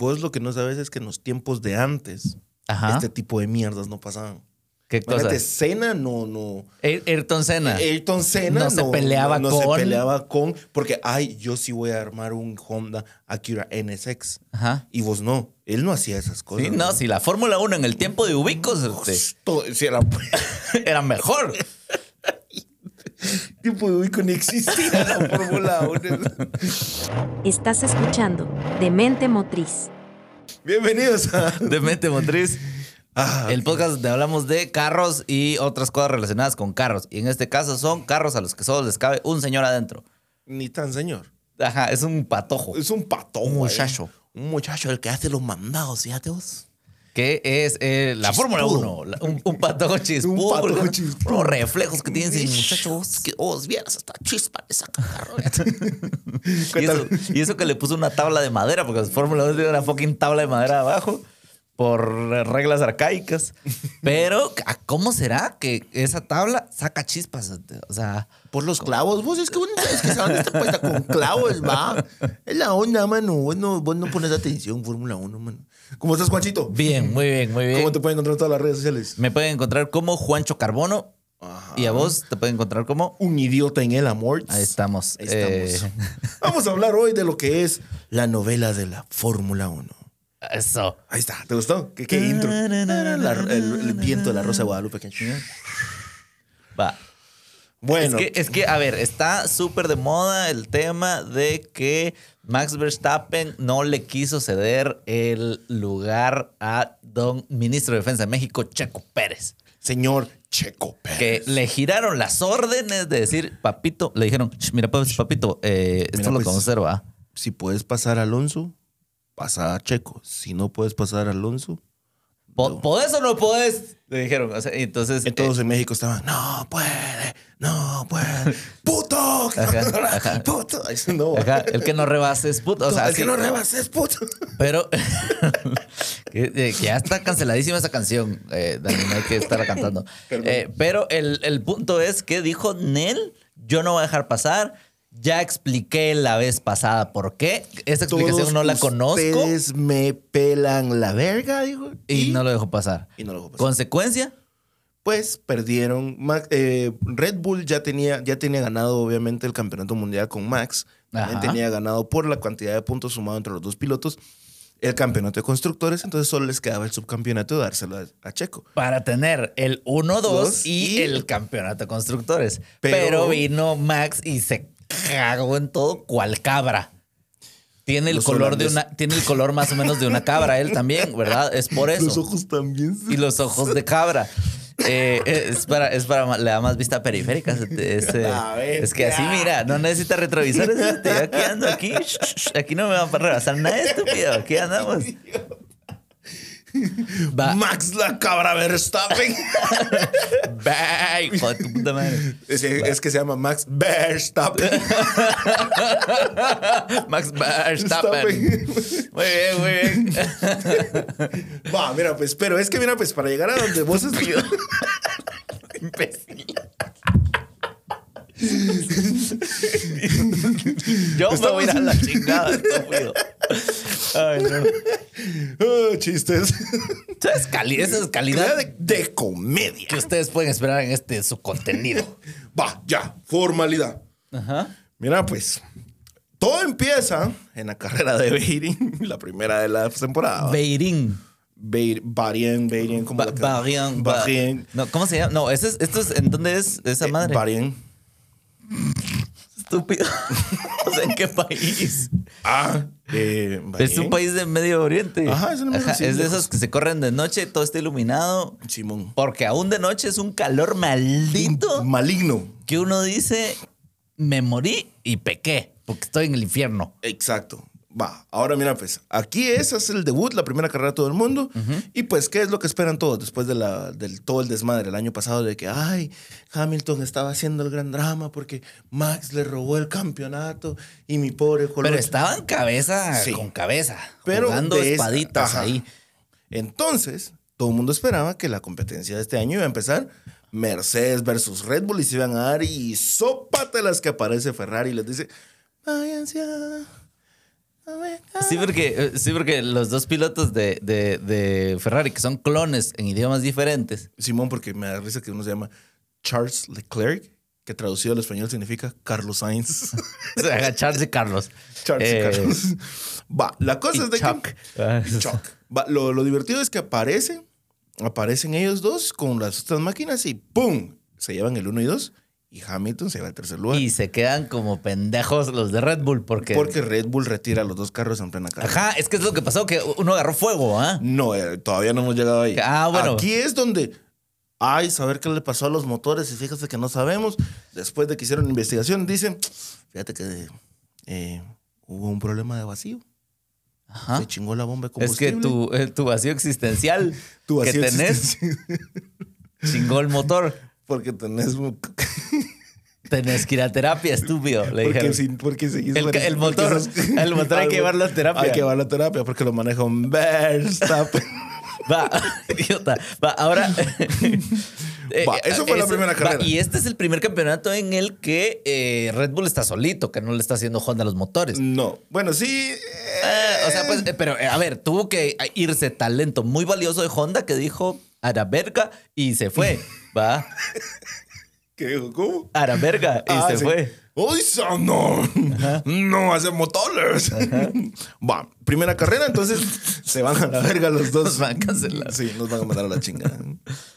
vos lo que no sabes es que en los tiempos de antes, Ajá. este tipo de mierdas no pasaban. ¿Qué cosa? Senna no, no. Air- Ayrton Senna. Ayrton Senna No se peleaba no- no con- se peleaba con. Porque, ay, yo sí voy a armar un Honda Acura NSX. Ajá. Y vos no. Él no hacía esas cosas. Sí, no, si la Fórmula 1 en el tiempo de Ubicos este, sí, era- era mejor. Tipo de ubico ni existía la Fórmula 1. Estás escuchando Demente Motriz. Bienvenidos a. De mente motriz. Ah, El podcast donde hablamos de carros y otras cosas relacionadas con carros. Y en este caso son carros a los que solo les cabe un señor adentro. Ni tan señor. Ajá, es un patojo. Es un pato. Un muchacho. Un muchacho el que hace los mandados, fíjate vos. Que es eh, la. Fórmula 1. la- Un, un patojo chispudo. Un patojo ¿verdad? chispudo. Unos reflejos que tiene ese muchacho. Vos, que vos vieras hasta chispa carro. Y eso, y eso que le puso una tabla de madera, porque Fórmula 1 tiene una fucking tabla de madera abajo por reglas arcaicas. Pero, ¿a ¿cómo será que esa tabla saca chispas? O sea, Por los clavos, vos es que vos no sabes que onda está puesta con clavos, va. Es la onda, mano. Vos no, vos no pones atención, Fórmula 1, mano. ¿Cómo estás, Juanchito? bien, muy bien, muy bien. ¿Cómo te pueden encontrar en todas las redes sociales? Me pueden encontrar como Juancho Carbono. Ajá. Y a vos te pueden encontrar como. Un idiota en el amor. Ahí estamos. Ahí estamos. Eh, Vamos a hablar hoy de lo que es la novela de la Fórmula 1. Eso. Ahí está, ¿te gustó? ¿Qué, qué intro? La- el, el viento de la Rosa de Guadalupe. que- Va. Bueno, Es, que, es que, a ver, está súper de moda el tema de que Max Verstappen no le quiso ceder el lugar a don ministro de Defensa de México, Checo Pérez. señor Checo Que Pérez. le giraron las órdenes de decir, papito, le dijeron, "Sh, mira, pues, papito, eh, esto Mira, lo pues, que vamos a hacer, va. Si puedes pasar a Alonso, pasa a Checo. Si no puedes pasar a Alonso, Po- ¿Podés o no podés? Le dijeron. O sea, y entonces. En todos en México estaban, no puede, no puede, puto, Ajá, ajá. puto. No, eh, ajá, el que no rebase es puto. O sea, el que sí, no rebases, puto. Pero que, eh, que ya está canceladísima esa canción, eh, Dani, no hay que estarla cantando. Eh, pero el, el punto es que dijo Nel, yo no voy a dejar pasar. Ya expliqué la vez pasada por qué. Esa explicación Todos no la conozco Ustedes me pelan la verga, dijo. y, no lo dejo pasar. y no lo dejó pasar. ¿Consecuencia? Pues perdieron. Max- eh, Red Bull ya tenía, ya tenía ganado, obviamente, el campeonato mundial con Max. También Ajá. tenía ganado por la cantidad de puntos sumado entre los dos pilotos el campeonato de constructores. Entonces solo les quedaba el subcampeonato de dárselo a, a Checo. Para tener el 1-2 Dos y, y- el campeonato de constructores. Pero- Pero, vino Max y se cagó en todo cual cabra. Tiene el Los color de una, tiene el color más o menos de una cabra, él también, ¿verdad? Es por eso. Los ojos también. y los ojos de cabra. Eh, es para, es para, le da más vista periférica. A ver, es que así, mira, no necesita retrovisores. Aquí ando, aquí. Aquí no me van a rebasar nada estúpido. Aquí andamos. Max la cabra Verstappen. Hijo de tu puta madre. es, es que se llama Max Verstappen. Max Verstappen. Muy bien, muy bien. Va, mira, pues, pero es que mira, pues, para llegar a donde vos. Imbécil. Yo me voy a ir a la chingada, estúpido. Ay, no. Ah, chistes. Esa es, cali- esa es calidad de, de comedia. que ustedes pueden esperar en este su contenido. Va, ya, formalidad. Ajá. Mira, pues, todo empieza en la carrera de Beirin, la primera de la temporada. Beirín. Beir- Bahrein, Bahrein, como Ba- la Bahrein. Ba- Bahrein. No, ¿cómo se llama? No, ese es, esto es, ¿en dónde es esa Eh, madre? Bahrein. Estúpido. o sea, ¿en qué país? Ah, eh, Es un país de Medio Oriente. Ajá, es sí, es de esos que se corren de noche, todo está iluminado. Simón. Porque aún de noche es un calor maldito Maligno. que uno dice, me morí y pequé, porque estoy en el infierno. Exacto. Va, ahora mira, pues aquí es, es el debut, la primera carrera de todo el mundo. Y pues, ¿qué es lo que esperan todos después de la, del todo el desmadre el año pasado de que, ay, Hamilton estaba haciendo el gran drama porque Max le robó el campeonato y mi pobre Pero Colocho- estaban cabeza Sí. con cabeza, Pero jugando espaditas ahí. Entonces, todo el mundo esperaba que la competencia de este año iba a empezar Mercedes versus Red Bull y se iban a dar y sópatelas que aparece Ferrari y les dice, váyanse a, Sí, porque, eh, sí, porque los dos pilotos de, de- de Ferrari, que son clones en idiomas diferentes, Simón, porque me da risa que uno se llama Charles Leclerc, que traducido al español significa Carlos Sainz. o sea, Charles y Carlos. Charles y Eh, Carlos. Va, la cosa y es de Chuck. que. Ah, y Chuck. Va, lo, lo divertido es que aparecen, aparecen ellos dos con las otras máquinas y ¡pum! Se llevan el 1 y 2 y Hamilton se lleva el tercer lugar. Y se quedan como pendejos los de Red Bull porque... porque Red Bull retira los dos carros en plena carrera. Ajá, es que es lo que pasó, que uno agarró fuego, ¿ah? No, eh, todavía no hemos llegado ahí. Ah, bueno. Aquí es donde. Ay, saber qué le pasó a los motores y fíjate que no sabemos. Después de que hicieron investigación, dicen, fíjate que eh, hubo un problema de vacío. Ajá. Se chingó la bomba de Es que combustible. tu, eh, tu vacío existencial Tu vacío que tenés existencial. chingó el motor. Porque tenés... Tenés que ir a terapia, estúpido. Le Porque, sin- porque seguís El, el motor, sos- el motor hay que llevarlo a terapia. Hay que llevarlo a terapia porque lo maneja un Verstappen. Va, idiota. Va, ahora. eh, Va, eso fue la primera carrera. y este es el primer campeonato en el que eh, Red Bull está solito, que no le está haciendo Honda a los motores. no. Bueno, sí. Eh, o sea, pues, eh, pero eh, a ver, tuvo que irse talento muy valioso de Honda que dijo a la verga y se fue. Va, ¿Qué dijo? ¿Cómo? a la verga y Ah, se sí. fue. ¡Uy, no! No hace motores. Va, primera carrera, entonces se van a la verga los dos. Nos van a cancelar. Sí, nos van a mandar a la chingada.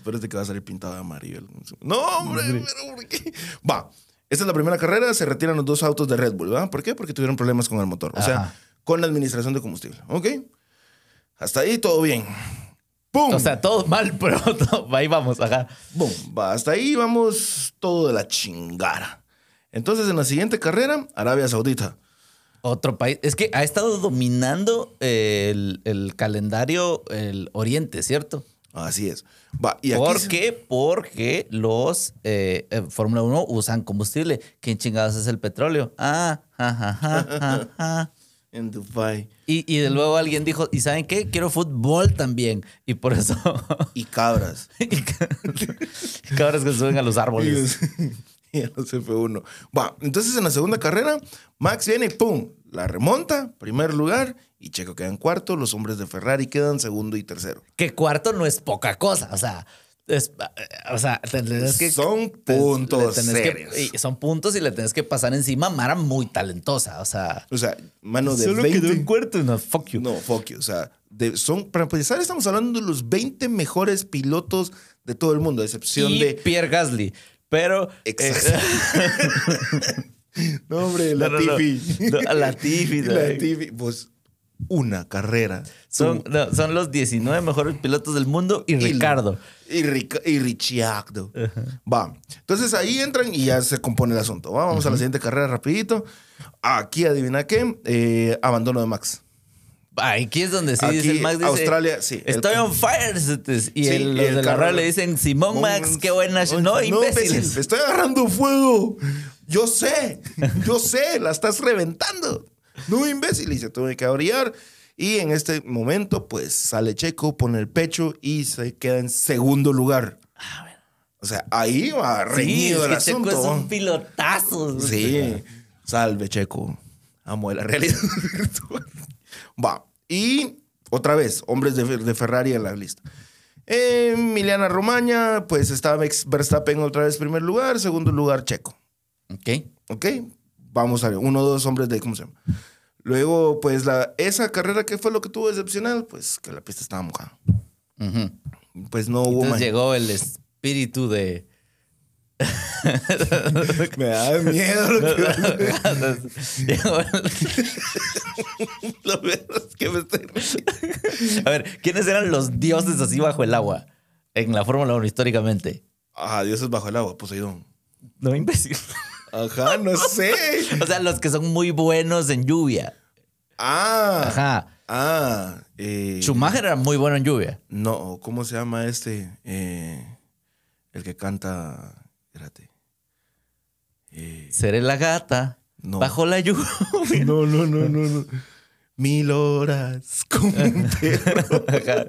Pero este que va a salir pintado de amarillo. No, hombre, pero ¿por qué? Va, esta es la primera carrera, se retiran los dos autos de Red Bull, ¿verdad? ¿Por qué? Porque tuvieron problemas con el motor. O sea, Ajá. con la administración de combustible. ¿Ok? Hasta ahí todo bien. ¡Pum! O sea, todo mal, pero ahí vamos, ajá. Va, hasta ahí vamos todo de la chingara. Entonces, en la siguiente carrera, Arabia Saudita. Otro país. Es que ha estado dominando el, el calendario el Oriente, ¿cierto? Así es. Va, y aquí ¿Por se- qué? Porque los eh, eh, Fórmula 1 usan combustible. ¿Quién chingados es el petróleo? Ah, ja, ja, ja, ja, ja. En Dubai. Y, y de luego alguien dijo, ¿y saben qué? Quiero fútbol también. Y por eso... Y cabras. y ca- cabras que suben a los árboles. y a los F1. Va, entonces en la segunda carrera, Max viene y ¡pum! La remonta, primer lugar, y Checo queda en cuarto. Los hombres de Ferrari quedan segundo y tercero. Que cuarto no es poca cosa. O sea, es- o sea tenés que... Son puntos tenés que- serios. y son puntos y le tenés que pasar encima a Mara muy talentosa. O sea... O sea, mano de Solo 20. quedó en cuarto. No, fuck you. No, fuck you. O sea, de- son, para empezar, estamos hablando de los 20 mejores pilotos de todo el mundo, a excepción y de. Pierre Gasly. Pero... Exacto. No, hombre, No, no, no. Latifi. No, a Latifi, no. Latifi. Pues una carrera. Son, no, son los 19 mejores pilotos del mundo y Ricardo. Y, Rica- y Ricciardo. Va. Entonces ahí entran y ya se compone el asunto. ¿va? Vamos a la siguiente carrera rapidito. Aquí, adivina qué, Eh, abandono de Max. Aquí es donde sí Aquí, dice el Max. Dice, Australia, sí. Estoy El- on fire. cetes". Y Sí, el, los el de la carro- le dicen, Simón Max, qué buena. sh-". No, imbéciles. imbécil, Estoy agarrando fuego. Yo sé, yo sé, la estás reventando. No, imbécil. Y se tuvo que abrir. Y en este momento, pues sale Checo, pone el pecho y se queda en segundo lugar. O sea, ahí va Ah, Sí, reñido es el que Checo asunto. es un pilotazo. Sí. Salve, Checo. Amo de la realidad virtual. Va. Y otra vez, hombres de, de Ferrari en la lista. Emiliana Romagna, pues está Max Verstappen otra vez primer lugar, segundo lugar Checo. Ok. ¿Ok? Vamos a ver, uno o dos hombres de, ¿cómo se llama? Luego, pues la, esa carrera, ¿qué fue lo que tuvo excepcional? Pues que la pista estaba mojada. Ujú. Pues no hubo Entonces llegó el espíritu de. Me da miedo lo que Llegó el- Lo verdad es que me estoy A ver, ¿quiénes eran los dioses así bajo el agua en la Fórmula 1 históricamente? Ah, Dios es bajo el agua, Poseidón. No, imbécil. Ajá, no sé. O sea, los que son muy buenos en lluvia. Ah. Ajá. Ah. Eh, Schumacher era muy bueno en lluvia. No, ¿cómo se llama este? Eh, el que canta. Espérate. Eh, Seré la gata No. bajo la lluvia. no, no, no, no, no. Mil horas como un perro.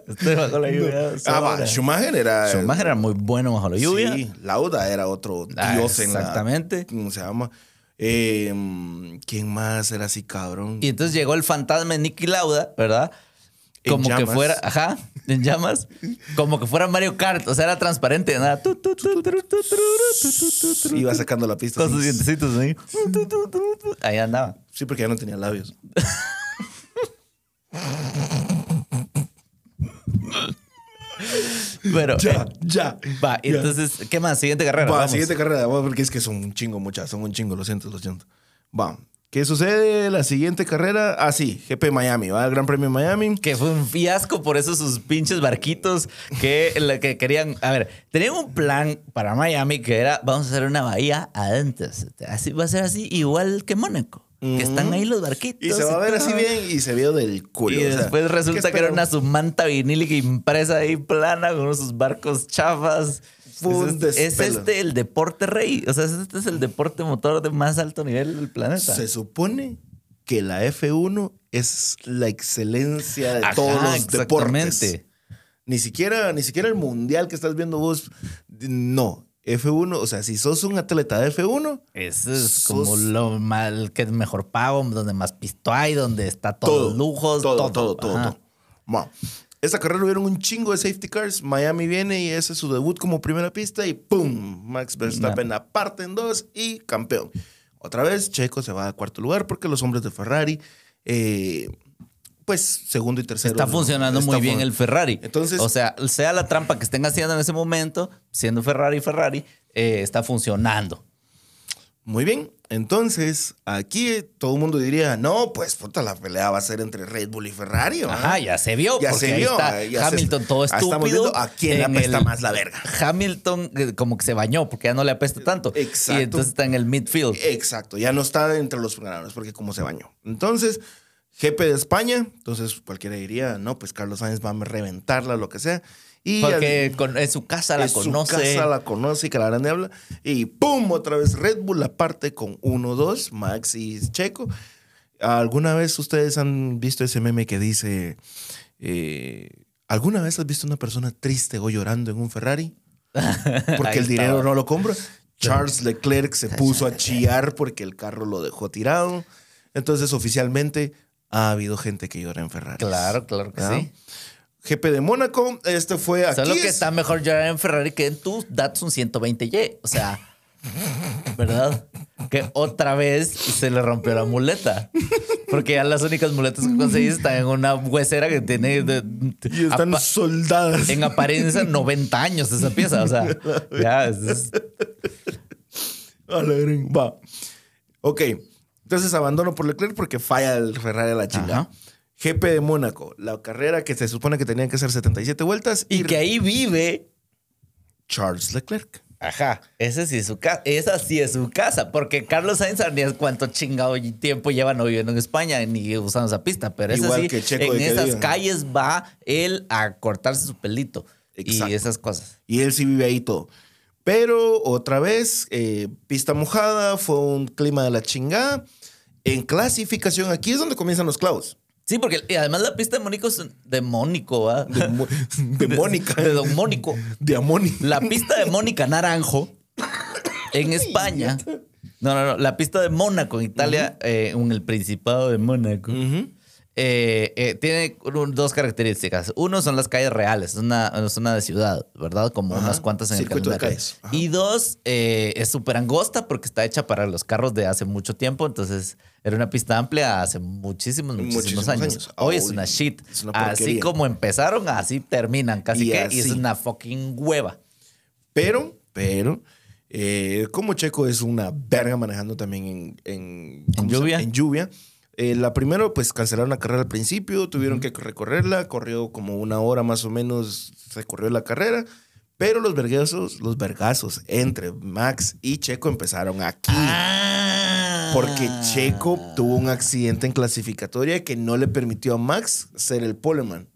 Estoy bajo la lluvia. ah, va. Schumacher era. Schumacher era muy bueno bajo la lluvia. Sí, Lauda era otro Ah, dios en la. exactamente. ¿Cómo se llama? Eh, ¿Quién más era así, cabrón? Y entonces llegó el fantasma de Nicky Lauda, ¿verdad? En Como que fuera, ajá, en llamas, como que fuera Mario Kart, o sea, era transparente, nada. Iba sacando la pista. Con sus dientecitos ahí. Ahí andaba. Sí, porque ya no tenía labios. Pero, Ya, eh, ya. va, ya. entonces, ¿qué más? Siguiente carrera. Va, vamos. siguiente carrera, porque es que son un chingo, muchas, son un chingo, lo siento, lo siento. Va. ¿Qué sucede? La siguiente carrera, ah, sí, GP Miami, va, el Gran Premio de Miami. Que fue un fiasco por esos sus pinches barquitos que, la que querían. A ver, tenían un plan para Miami que era: vamos a hacer una bahía adentro. Así va a ser así, igual que Mónaco. Que están ahí los barquitos. Y se va a ver así bien y se vio del culo. Y o sea, después resulta ¿qué que era una sumanta vinílica impresa ahí plana con sus barcos chafas. Es, es despelo. este el deporte rey. O sea, este es el deporte motor de más alto nivel del planeta. Se supone que la F1 es la excelencia de Ajá, todos los deportes. Ni siquiera, ni siquiera el mundial que estás viendo vos. No. F1, o sea, si sos un atleta de F1, Eso es Sos- como lo mal que es mejor pago, donde más pisto hay, donde está todos todo, los lujos, todo, todo, todo. Todo. Bueno, esta carrera hubieron un chingo de safety cars. Miami viene y ese es su debut como primera pista y ¡pum! Max Verstappen aparte en dos y campeón. Otra vez, Checo se va a cuarto lugar porque los hombres de Ferrari, eh, pues segundo y tercero. Está funcionando muy bien el Ferrari. Entonces- o sea, sea la trampa que estén haciendo en ese momento, siendo Ferrari Ferrari, eh, está funcionando. Muy bien. Entonces, aquí eh, todo el mundo diría, no, pues puta, la pelea va a ser entre Red Bull y Ferrari. Ajá, ya se vio. Ya se ahí vio, está ya se- Hamilton todo estamos estúpido. viendo a quién le apesta el- más la verga. Hamilton eh, como que se bañó porque ya no le apesta tanto. Exacto. Y entonces está en el midfield. Exacto, ya no está entre los ganadores porque como se bañó. Entonces, GP de España, entonces cualquiera diría, no, pues Carlos Sainz va a reventarla, lo que sea. Y Porque con- en su casa la en su conoce. casa la conoce y que la grande habla. Y ¡pum! Otra vez Red Bull, la parte con 1-2, Max y Checo. ¿Alguna vez ustedes han visto ese meme que dice, eh, ¿alguna vez has visto una persona triste o llorando en un Ferrari? Porque el dinero no lo compra. Charles Leclerc se puso a chillar porque el carro lo dejó tirado. Entonces, oficialmente, ha habido gente que llora en Ferrari. Claro, claro que sí. GP de Mónaco, este fue aquí. Solo que es- está mejor llorar en Ferrari que en tu Datsun 120Y. O sea, ¿verdad? Que otra vez se le rompió la muleta. Porque ya las únicas muletas que conseguís están en una huesera que tiene de- Y están soldadas. en apariencia 90 años esa pieza. O sea, ya es- Va. Ok. Entonces abandono por Leclerc porque falla el Ferrari a la chingada. Ajá. GP de Mónaco, la carrera que se supone que tenían que ser 77 vueltas y que ahí vive. Charles Leclerc. Ajá, esa sí es su casa. Esa sí es su casa. Porque Carlos Sainz ni es cuánto chingado tiempo lleva no viviendo en España ni usando esa pista. Pero Igual sí, que Checo en esas calles va él a cortarse su pelito. Exacto. Y esas cosas. Y él sí vive ahí todo. Pero otra vez, eh, pista mojada, fue un clima de la chingada. En clasificación, aquí es donde comienzan los clavos. Sí, porque y además la pista de Mónico es de Mónico, ¿va? De, Mo- de Mónica. De Don Mónico. De Amoni. La pista de Mónica Naranjo en España. No, no, no. La pista de Mónaco en Italia, eh, en el Principado de Mónaco. Ujú. Eh, eh, tiene un- dos características. Uno son las calles reales, es una, es una de ciudad, ¿verdad? Como Ajá. unas cuantas en Circuito de el calendario. calles. Ajá. Y dos, eh, es súper angosta porque está hecha para los carros de hace mucho tiempo. Entonces, era una pista amplia hace muchísimos, muchísimos, Muchísimos años. años. Hoy es una shit. es una así como empezaron, así terminan casi Y que. Y es una fucking hueva. Pero, pero, como Checo es una verga manejando también en, en, ¿cómo se lluvia? En lluvia. Eh, la primero, pues cancelaron la carrera al principio, tuvieron que recorrerla, corrió como una hora más o menos, se corrió la carrera, pero los vergazos, los vergazos entre Max y Checo empezaron aquí. Ah. Porque Checo tuvo un accidente en clasificatoria que no le permitió a Max ser el poleman.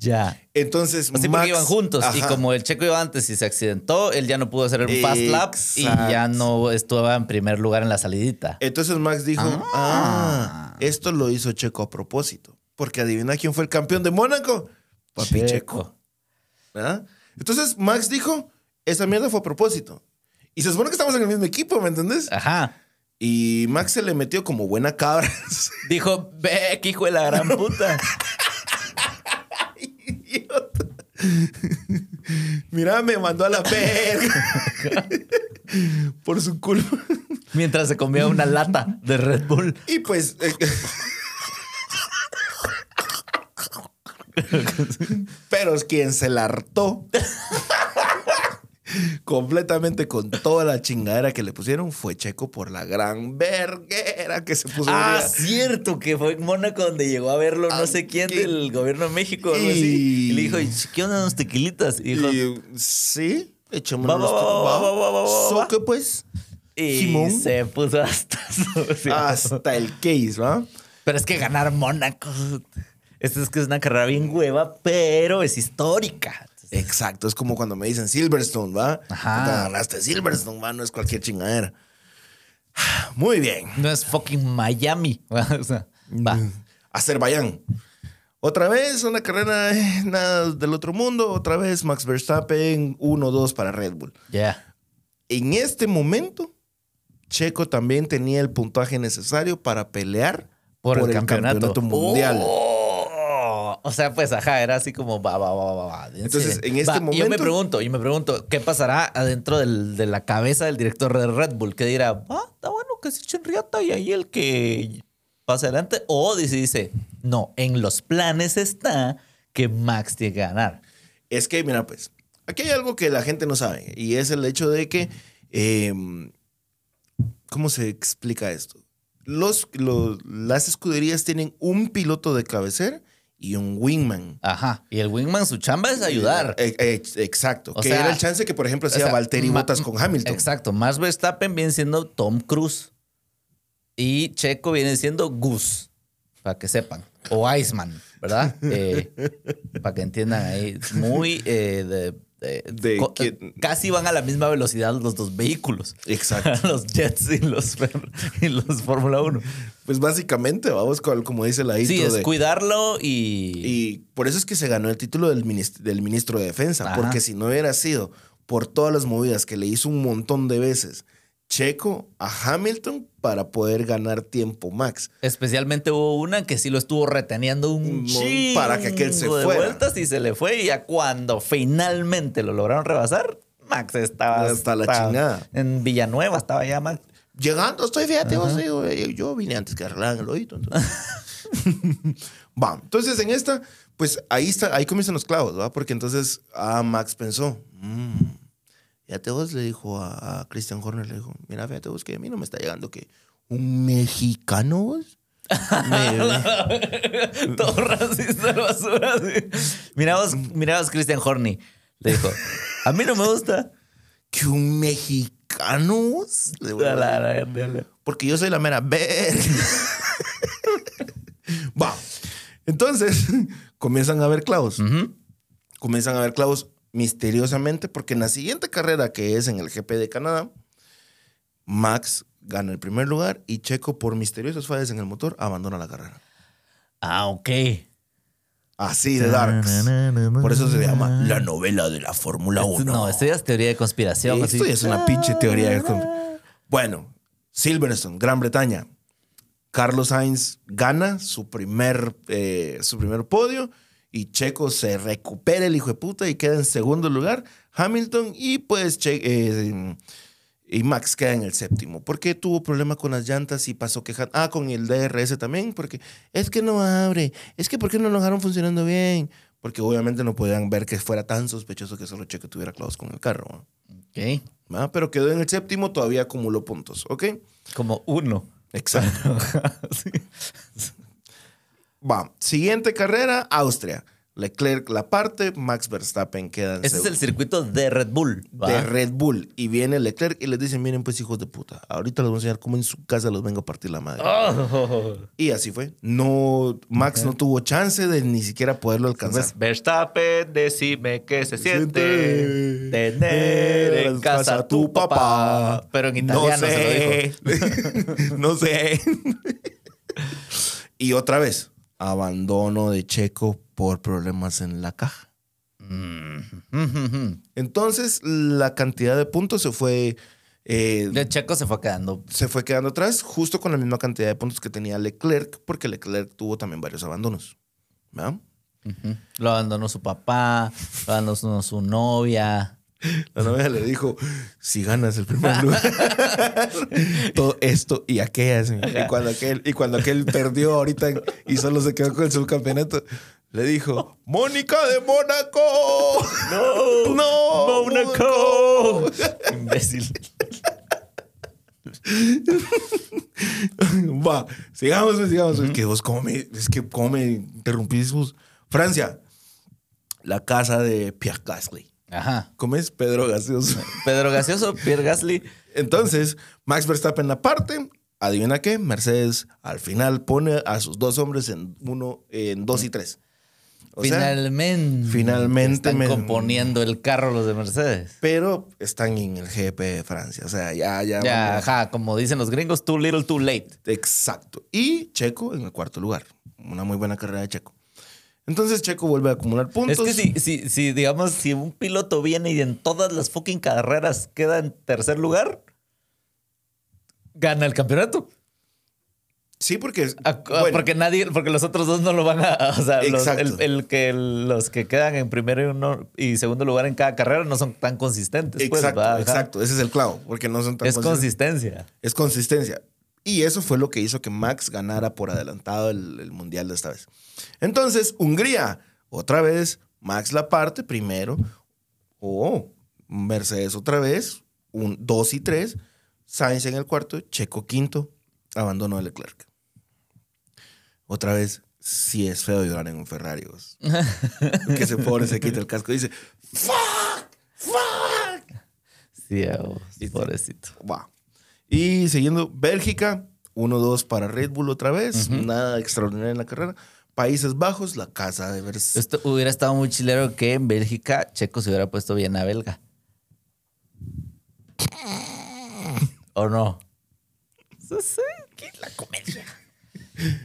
Ya. Entonces, Así Max, porque iban juntos. Y como el checo iba antes y se accidentó, él ya no pudo hacer el fast lap y ya no estuvo en primer lugar en la salidita. Entonces Max dijo, ah. esto lo hizo Checo a propósito. Porque adivina quién fue el campeón de Mónaco. Papi Checo. ¿verdad? Entonces Max dijo, esa mierda fue a propósito. Y se supone que estamos en el mismo equipo, ¿me entendés? Ajá. Y Max se le metió como buena cabra. Dijo, ve, que hijo de la gran puta. Mira, me mandó a la verga. Por su culpa. Mientras se comía una lata de Red Bull. Y pues. eh, Pero es quien se la hartó completamente con toda la chingadera que le pusieron fue Checo por la gran verguera que se puso. Ah, cierto, que fue en Mónaco donde llegó a verlo no sé quién ¿qué? del gobierno de México Y- así. Y le dijo, "¿Y ¿qué onda unos tequilitas? Y dijo, Y, sí, echémonos va, va, So que pues, y Simón. se puso hasta hasta el case, ¿va? Pero es que ganar Mónaco. Esto es que es una carrera bien hueva, pero es histórica. Exacto, es como cuando me dicen Silverstone, ¿va? Ajá. Puta, Ganaste Silverstone, ¿va? No es cualquier chingadera. Muy bien. No es fucking Miami. O sea, va. Azerbaiyán. Otra vez una carrera eh, nada del otro mundo. Otra vez Max Verstappen 1-2 para Red Bull. Ya. En este momento, Checo también tenía el puntaje necesario para pelear Por, el, campeonato. mundial. Oh, o sea, pues ajá, era así como va, va, va, va, va. Entonces, en este Va, Yo me momento- pregunto, yo me pregunto, ¿qué pasará adentro del- de la cabeza del director de Red Bull? Que dirá, ah, está bueno que se echen riata y ahí el que pasa adelante. O dice, dice, no, en los planes está que Max tiene que ganar. Es que, mira, pues, aquí hay algo que la gente no sabe y es el hecho de que, eh, ¿cómo se explica esto? Los, los- las escuderías tienen un piloto de cabecera y un wingman. Ajá. Y el Wingman, su chamba es ayudar. Eh, eh, exacto. O que sea, era el chance que, por ejemplo, O hacía sea, Valtteri Bottas con Hamilton. Exacto. Max Verstappen viene siendo Tom Cruise. Y Checo viene siendo Gus. Para que sepan. O Iceman, ¿verdad? Eh, para que entiendan ahí. Muy de. De- De que- Casi van a la misma velocidad los dos vehículos. Exacto. los Jets y los, y los Fórmula 1. Pues básicamente, vamos con, como dice la Sí, es de- cuidarlo y. Y por eso es que se ganó el título del, minis- del ministro de Defensa, Ajá. porque si no hubiera sido por todas las movidas que le hizo un montón de veces Checo a Hamilton para poder ganar tiempo Max. Especialmente hubo una que sí lo estuvo reteniendo un chingo para que aquel se de fuera. vueltas y se le fue. Y ya cuando finalmente lo lograron rebasar, Max estaba Hasta la estaba chingada. En Villanueva estaba ya Max. Llegando, estoy, fíjate, vos, eh, yo vine antes que arreglaran el oído. entonces. Entonces en esta, pues ahí está, ahí comienzan los clavos, ¿va? Porque entonces, ah, Max pensó, mm, fíjate vos, le dijo a, a Christian Horner, le dijo, mira, fíjate vos que a mí no me está llegando que un mexicano vos me- Todo racista basura. así. Miramos, miramos Christian Horny. Le dijo, a mí no me gusta. que un mexicano vos? Porque yo soy la mera verga. Va. Entonces, comienzan a haber clavos. Comienzan a haber clavos misteriosamente porque en la siguiente carrera, que es en el GP de Canadá, Max gana el primer lugar y Checo, por misteriosas fallas en el motor, abandona la carrera. Ah, ok. Así de darks. Por eso se llama la novela de la Fórmula 1. No, esto ya es teoría de conspiración. Esto ya es una pinche teoría. de consp- Bueno, Silverstone, Gran Bretaña. Carlos Sainz gana su primer, eh, su primer podio y Checo se recupera el hijo de puta y queda en segundo lugar. Hamilton y pues Che- eh, y Max queda en el séptimo. Porque tuvo problema con las llantas y pasó quejando. Ah, con el DRS también, porque es que no abre. Es que ¿por qué no lo dejaron funcionando bien? Porque obviamente no podían ver que fuera tan sospechoso que solo Checo tuviera clavos con el carro. Ok. ¿Va? Pero quedó en el séptimo, todavía acumuló puntos, ¿ok? Como uno. Exacto. Sí. Va, siguiente carrera, Austria. Leclerc la parte, Max Verstappen queda en Ese es segundo. el circuito de Red Bull. de Red Bull. Y viene Leclerc y les dice, miren pues hijos de puta, ahorita les voy a enseñar cómo en su casa los vengo a partir la madre. Oh. Y así fue. No, Max no tuvo chance de ni siquiera poderlo alcanzar. Pues, Verstappen, decime qué se siente Siente tener en casa a tu papá. Pero en italiano no se sé. no sé. y otra vez, abandono de Checo por problemas en la caja. Mm. Entonces, la cantidad de puntos se fue Eh, De Checo se fue quedando. se fue quedando atrás justo con la misma cantidad de puntos que tenía Leclerc, porque Leclerc tuvo también varios abandonos. ¿verdad? Lo abandonó su papá, lo abandonó su novia. La novia le dijo, si ganas el primer lugar, todo esto y aquellas. Y cuando aquel, y cuando aquel perdió ahorita y solo se quedó con el subcampeonato, le dijo, Mónica de Mónaco. ¡No! No, ¡Mónaco! Imbécil. Va, sigamos, pues, sigamos. Es que vos, ¿cómo me, es que, ¿cómo me interrumpís vos? Francia, la casa de Pierre Gasly. Ajá. ¿Cómo es? Pedro Gaseoso. Pedro Gaseoso, Pierre Gasly. Entonces, Max Verstappen la parte. Adivina qué, Mercedes al final pone a sus dos hombres en uno, en dos y tres. O sea, finalmente. finalmente Están me- componiendo el carro los de Mercedes. pero están en el GP de Francia. O sea, ya, ya. Ya, ajá, como dicen los gringos, too little, too late. Exacto. Y Checo en el cuarto lugar. Una muy buena carrera de Checo. Entonces Checo vuelve a acumular puntos. Es que si, si, si, digamos, si un piloto viene y en todas las fucking carreras queda en tercer lugar, gana el campeonato. Sí, porque. Bueno, porque nadie, porque los otros dos no lo van a. O sea, los, el, el que los que quedan en primero y, uno- y segundo lugar en cada carrera no son tan consistentes. pues, Exacto, exacto. Ese es el clavo. Porque no son tan Es consistentes. consistencia. Es consistencia. Y eso fue lo que hizo que Max ganara por adelantado el, el mundial de esta vez. Entonces, Hungría, otra vez, Max la parte primero. Oh, Mercedes otra vez, un 2 y 3. Sainz en el cuarto, Checo quinto, abandono de Leclerc. Otra vez, sí es feo llorar en un Ferrari. vos. que ese pobre se quita el casco y dice, ¡Fuck! ¡Fuck! Sí, pobrecito. Va. Y siguiendo, Bélgica, 1-2 para Red Bull otra vez. Nada extraordinario en la carrera. Países Bajos, la casa de Vers. Esto hubiera estado muy chilero que en Bélgica Checo se hubiera puesto bien a belga. ¿O no? Sí, sí, ¿qué? La comedia.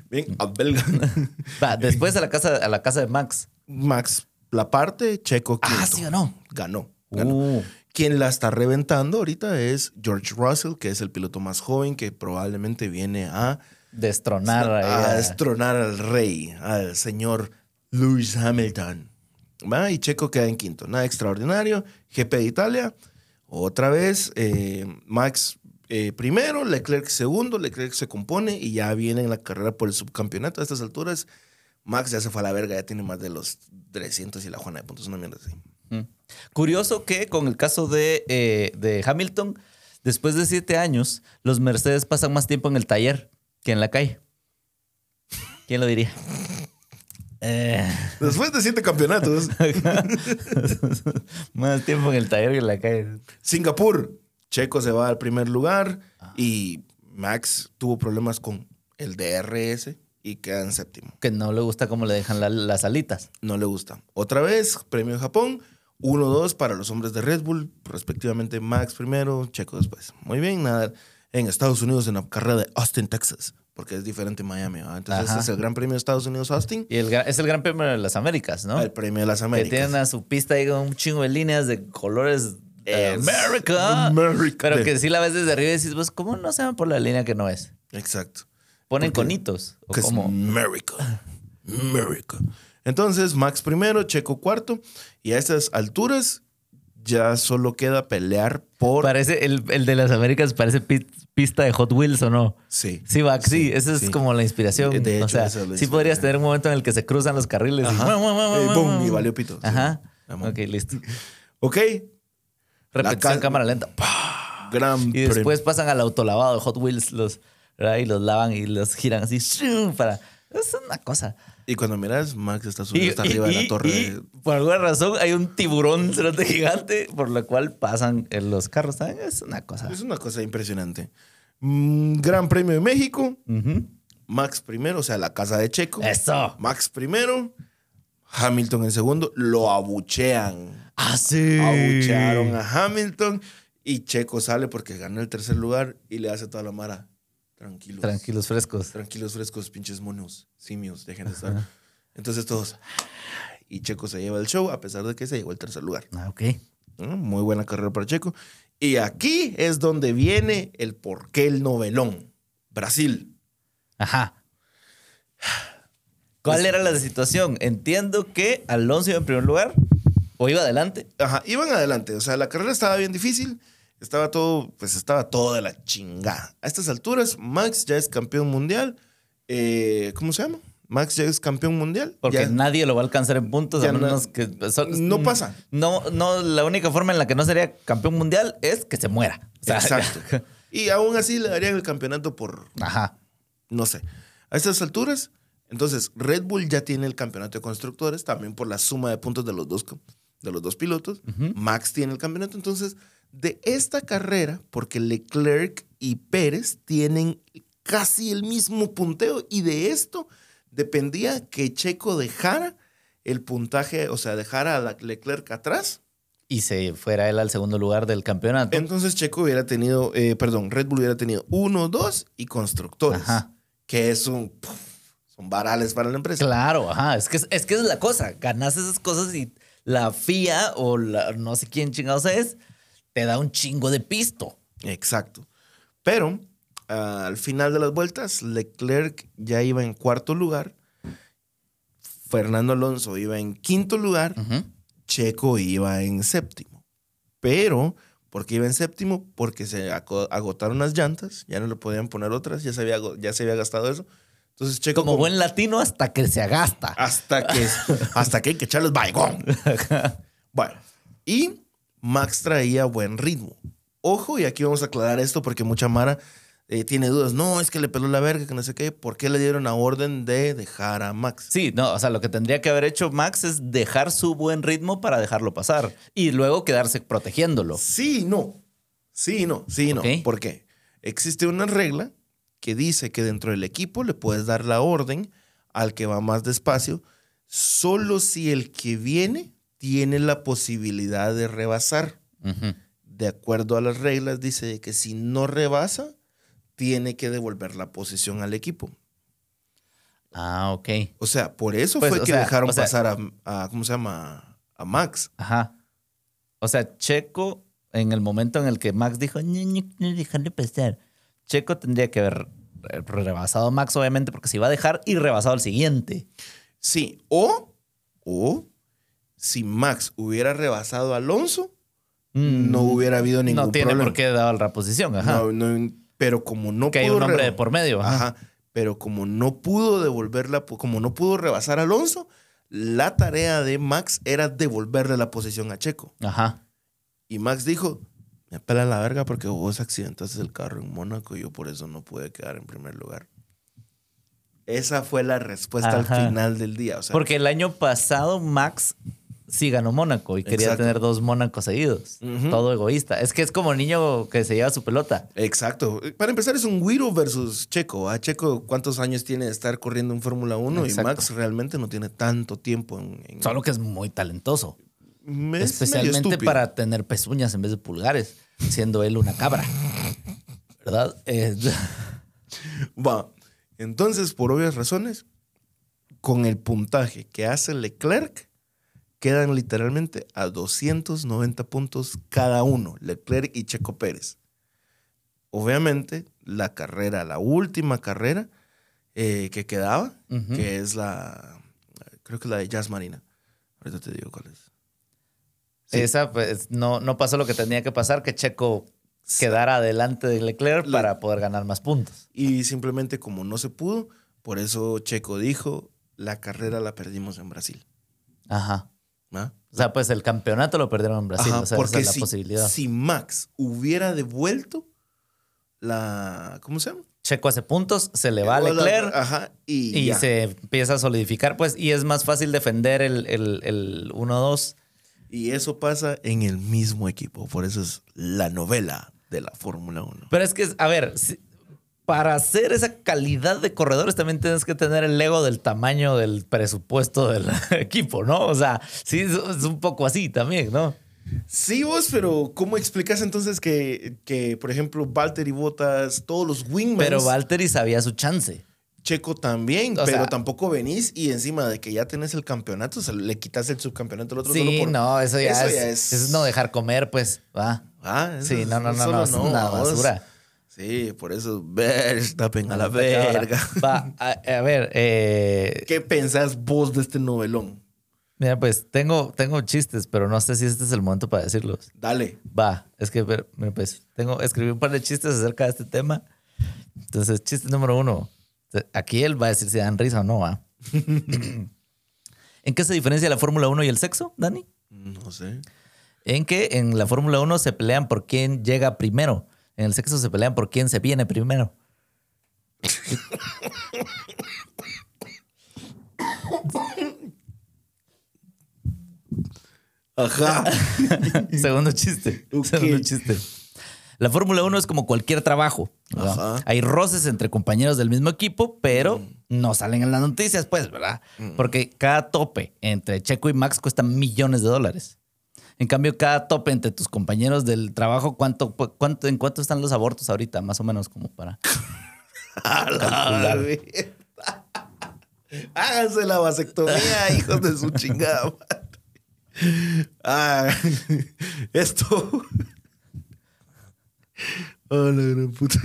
Bien, a Belga. Va, después a la casa, a la casa de Max. Max, la parte, Checo. Ah. ¿sí o no? Ganó. ganó. Uh, Quien la está reventando ahorita es George Russell, que es el piloto más joven que probablemente viene a, destronar a a- destronar al rey, al señor Lewis Hamilton. ¿Va? Y Checo queda en quinto. Nada extraordinario. GP de Italia. Otra vez, eh, Max eh, primero, Leclerc segundo. Leclerc se compone y ya viene en la carrera por el subcampeonato. A estas alturas, Max ya se fue a la verga, ya tiene más de los 300 y la Juana de puntos. Una mierda así. Mm. Curioso que con el caso de, eh, de Hamilton, después de siete años, los Mercedes pasan más tiempo en el taller que en la calle. ¿Quién lo diría? Eh, Después de siete campeonatos, más tiempo en el taller que en la calle. Singapur, Checo se va al primer lugar y Max tuvo problemas con el DRS y queda en séptimo. Que no le gusta cómo le dejan la- las alitas. No le gusta. Otra vez, premio en Japón. 1-2 para los hombres de Red Bull, respectivamente Max primero, Checo después. Muy bien, nada. En Estados Unidos, en la carrera de Austin, Texas, porque es diferente en Miami. ¿va? Entonces, Ajá. es el Gran Premio de Estados Unidos, Austin, Y el, es el Gran Premio de las Américas, ¿no? el Premio de las que Américas. tienen a su pista ahí con un chingo de líneas de colores. America. Pero que si la ves desde arriba y dices, pues, ¿cómo no se van por la línea que no es? Exacto. Ponen Porque- conitos. ¿O Que es cómo? America. America. Entonces, Max primero, Checo cuarto. Y a estas alturas ya solo queda pelear por... Parece, el, el de las Américas parece pi- pista de Hot Wheels o no. Sí. Sí, va, sí, Sí, esa es sí. como la inspiración. De hecho, o sea, es sí podrías tener un momento en el que se cruzan los carriles. y- Ajá. Eh, boom, y valió pito. Sí. Ajá. Amor. Ok, listo. Ok. Repetición cámara lenta. Gran Y premio. después pasan al autolavado de Hot Wheels los, ¿verdad? y los lavan y los giran así para. Es una cosa. Y cuando miras, Max está Y, subiendo hasta y- arriba de la torre. de- por alguna razón hay un tiburón cerote gigante por la cual pasan en los carros. ¿saben? Es una cosa. Es una cosa impresionante. Mm, Gran Premio de México. Max primero, o sea, la casa de Checo. Eso. Max primero. Hamilton en segundo. Lo abuchean. Ah, sí. Abuchearon a Hamilton. Y Checo sale porque ganó el tercer lugar y le hace toda la mara. Tranquilos. Tranquilos, frescos. Tranquilos, frescos, pinches monos, simios, dejen de estar. Entonces todos. Y Checo se lleva el show a pesar de que se llevó el tercer lugar. Ah, ok. ¿no? Muy buena carrera para Checo. Y aquí es donde viene el por qué el novelón. Brasil. Ajá. ¿Cuál era la situación? Entiendo que Alonso iba en primer lugar o iba adelante. Ajá, iban adelante. O sea, la carrera estaba bien difícil. Estaba todo, pues estaba todo de la chingada. A estas alturas, Max ya es campeón mundial. Eh, ¿Cómo se llama? Max ya es campeón mundial. Porque Ya- nadie lo va a alcanzar en puntos, a Ya no- menos que. son- no pasa. No, no, la única forma en la que no sería campeón mundial es que se muera. O sea, Exacto. Y aún así le darían el campeonato por, Ajá. no sé. A estas alturas, entonces Red Bull ya tiene el campeonato de constructores, también por la suma de puntos de los dos, de los dos pilotos. Max tiene el campeonato. Entonces, de esta carrera, porque Leclerc y Pérez tienen casi el mismo punteo, y de esto dependía que Checo dejara el puntaje, o sea, dejara a Leclerc atrás. Y se fuera él al segundo lugar del campeonato. Entonces Checo hubiera tenido, eh, perdón, Red Bull hubiera tenido uno, dos y constructores. Ajá. Que es un, son varales para la empresa. Claro, ajá. Es que es, que es la cosa. Ganas esas cosas y la FIA o la, no sé quién chingados es, te da un chingo de pisto. Exacto. Pero ah, al final de las vueltas, Leclerc ya iba en cuarto lugar, Fernando Alonso iba en quinto lugar. Checo iba en séptimo. Pero, ¿por qué iba en séptimo? Porque se agotaron las llantas, ya no le podían poner otras, ya se había, ya se había gastado eso. Entonces Checo... Como como- buen latino hasta que se agasta. hasta que, hasta que hay que echarles baigón. Bueno, y Max traía buen ritmo. Ojo, y aquí vamos a aclarar esto porque mucha Mara eh, tiene dudas. No, es que le peló la verga, que no sé qué. ¿Por qué le dieron la orden de dejar a Max? Sí, no, o sea, lo que tendría que haber hecho Max es dejar su buen ritmo para dejarlo pasar y luego quedarse protegiéndolo. Sí, no. Sí, no. Sí, no. ¿Por qué? Existe una regla que dice que dentro del equipo le puedes dar la orden al que va más despacio, solo si el que viene tiene la posibilidad de rebasar. De acuerdo a las reglas, dice que si no rebasa, tiene que devolver la posición al equipo. Ah, ok. O sea, por eso Pues, fue que sea, dejaron sea- pasar a, a- ¿cómo se llama? A Max. Ajá. O sea, Checo, en el momento en el que Max dijo, no, no, no, dejarle pasar, Checo tendría que haber re- rebasado a Max, obviamente, porque se iba a dejar y rebasado al siguiente. Sí, o, o si Max hubiera rebasado a Alonso, no hubiera habido ningún Mm. No tiene problema. por qué dar la posición, ajá. No, no, pero como no que hay pudo un hombre re- de por medio. Ajá. Ajá. Pero como no pudo devolverla, como no pudo rebasar a Alonso, la tarea de Max era devolverle la posición a Checo. Ajá. Y Max dijo, me pela la verga porque vos accidentaste el carro en Mónaco y yo por eso no pude quedar en primer lugar. Esa fue la respuesta Ajá. al final del día. O sea, Porque el año pasado Max sí ganó Mónaco y quería Exacto. tener dos Mónacos seguidos. Todo egoísta. Es que es como el niño que se lleva su pelota. Exacto. Para empezar, es un Wiro versus Checo. A Checo, ¿cuántos años tiene de estar corriendo en Fórmula 1? Y. Max realmente no tiene tanto tiempo en... en- Solo que es muy talentoso. Es Especialmente para tener pezuñas en vez de pulgares, siendo él una cabra. ¿Verdad? Eh, Va. Entonces, por obvias razones, con el puntaje que hace Leclerc, quedan literalmente a 290 puntos cada uno, Leclerc y Checo Pérez. Obviamente, la carrera, la última carrera eh, que quedaba, que es la, creo que la de Jazz Marina. Ahorita te digo cuál es. Sí. Esa, pues, no, no pasó lo que tenía que pasar, que Checo quedara adelante de Leclerc Le- para poder ganar más puntos. Y simplemente como no se pudo, por eso Checo dijo, la carrera la perdimos en Brasil. Ajá. O sea, pues el campeonato lo perdieron en Brasil. Ajá, o sea, esa es la si, posibilidad. si Max hubiera devuelto la. ¿Cómo se llama? Checo hace puntos, se le va a Leclerc Ajá, y, se empieza a solidificar, pues, y es más fácil defender el, el, el 1-2. Y eso pasa en el mismo equipo. Por eso es la novela de la Fórmula 1. Pero es que, a ver, si- para hacer esa calidad de corredores también tienes que tener el ego del tamaño del presupuesto del equipo, ¿no? O sea, sí, es un poco así también, ¿no? Sí, vos, pero ¿cómo explicas entonces que, que por ejemplo, Valtteri Bottas, todos los wingmans. Pero Valtteri sabía su chance. Checo también, O pero sea- tampoco venís y encima de que ya tenés el campeonato, o sea, le quitas el subcampeonato al otro solo Sí, por- no, eso ya, Eso es, ya es... es- no dejar comer, pues, va. Ah, eso Sí, no, no, no, solo no, es una vos. Sí, por eso, Verstappen a la verga. Va, a, a ver, eh, ¿Qué pensás vos de este novelón? mira, pues tengo, tengo chistes, pero no sé si este es el momento para decirlos. Dale. Va, es que, mira, pues, tengo, escribí un par de chistes acerca de este tema. Entonces, chiste número uno. Aquí él va a decir si dan risa o no, ¿va? ¿En qué se diferencia la Fórmula 1 y el sexo, Dani? No sé. En que en la Fórmula 1 se pelean por quién llega primero. En el sexo se pelean por quién se viene primero. Ajá. Segundo chiste. Segundo chiste. La Fórmula 1 es como cualquier trabajo. Hay roces entre compañeros del mismo equipo, pero no salen en las noticias, pues, ¿verdad? Porque cada tope entre Checo y Max cuesta millones de dólares. En cambio, cada tope entre tus compañeros del trabajo, ¿cuánto, cuánto, ¿en cuánto están los abortos ahorita? Más o menos como para... Háganse la vasectomía, hijos de su chingada madre. Ah, esto. Oh, la gran puta.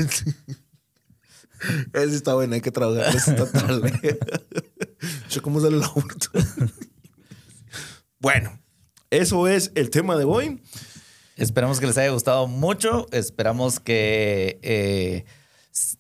Ese está bueno, hay que trabajar. Está tarde. Yo, ¿Cómo sale el aborto? Bueno, eso es el tema de hoy. Esperamos que les haya gustado mucho. Esperamos que eh,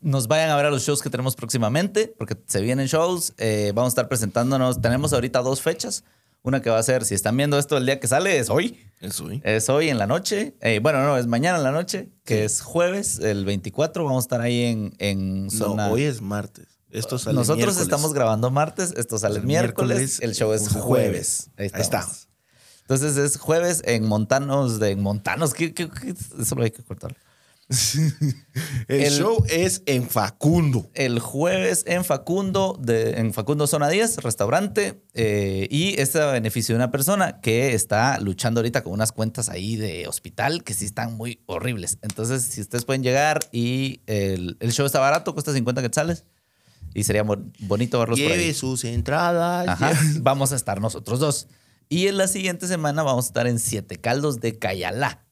nos vayan a ver a los shows que tenemos próximamente, porque se vienen shows. Eh, vamos a estar presentándonos. Tenemos ahorita dos fechas. Una que va a ser, si están viendo esto el día que sale, es hoy. Eso, ¿eh? Es hoy en la noche. Eh, bueno, no, es mañana en la noche, que es jueves, el 24. Vamos a estar ahí en, en zona. No, hoy es martes. Esto sale Nosotros miércoles. estamos grabando martes, esto sale miércoles, miércoles, el show es jueves. jueves. Ahí estamos. Entonces es jueves en Montanos, de en Montanos, ¿qué, qué- qué? eso lo hay que cortar. El, El- show es en Facundo. El jueves en Facundo, de, en Facundo Zona 10, restaurante, eh, y este a beneficio de una persona que está luchando ahorita con unas cuentas ahí de hospital que sí están muy horribles. Entonces, si ustedes pueden llegar y el, el show está barato, cuesta 50 quetzales, y sería bon- bonito verlos por ahí. Lleve sus entradas. Ajá. Vamos a estar nosotros dos. Y en la siguiente semana vamos a estar en Siete Caldos de Cayalá.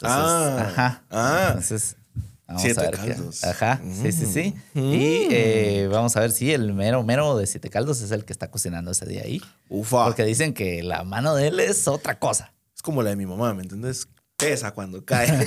Entonces, Ah, ajá. ah. Entonces, vamos Siete a ver. qué- Caldos. Ajá, sí, sí, sí. Mm. Y eh, vamos a ver si el mero mero de Siete Caldos es el que está cocinando ese día ahí. Ufa. Porque dicen que la mano de él es otra cosa. Es como la de mi mamá, ¿me entiendes? Pesa cuando cae.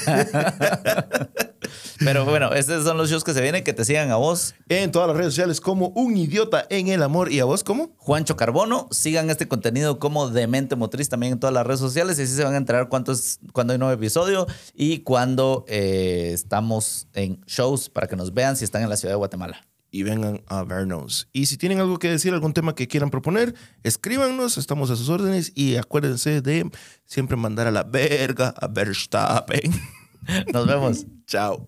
Pero bueno, estos son los shows que se vienen, que te sigan a vos, en todas las redes sociales como un idiota en el amor. ¿Y a vos cómo? Juancho Carbono. Sigan este contenido como Demente Motriz también en todas las redes sociales y así se van a enterar cuánto es, cuando hay nuevo episodio y cuando eh, estamos en shows para que nos vean si están en la ciudad de Guatemala. Y vengan a vernos. Y si tienen algo que decir, algún tema que quieran proponer, escríbanos, estamos a sus órdenes. Y acuérdense de siempre mandar a la verga a Verstappen. Nos vemos. Chao.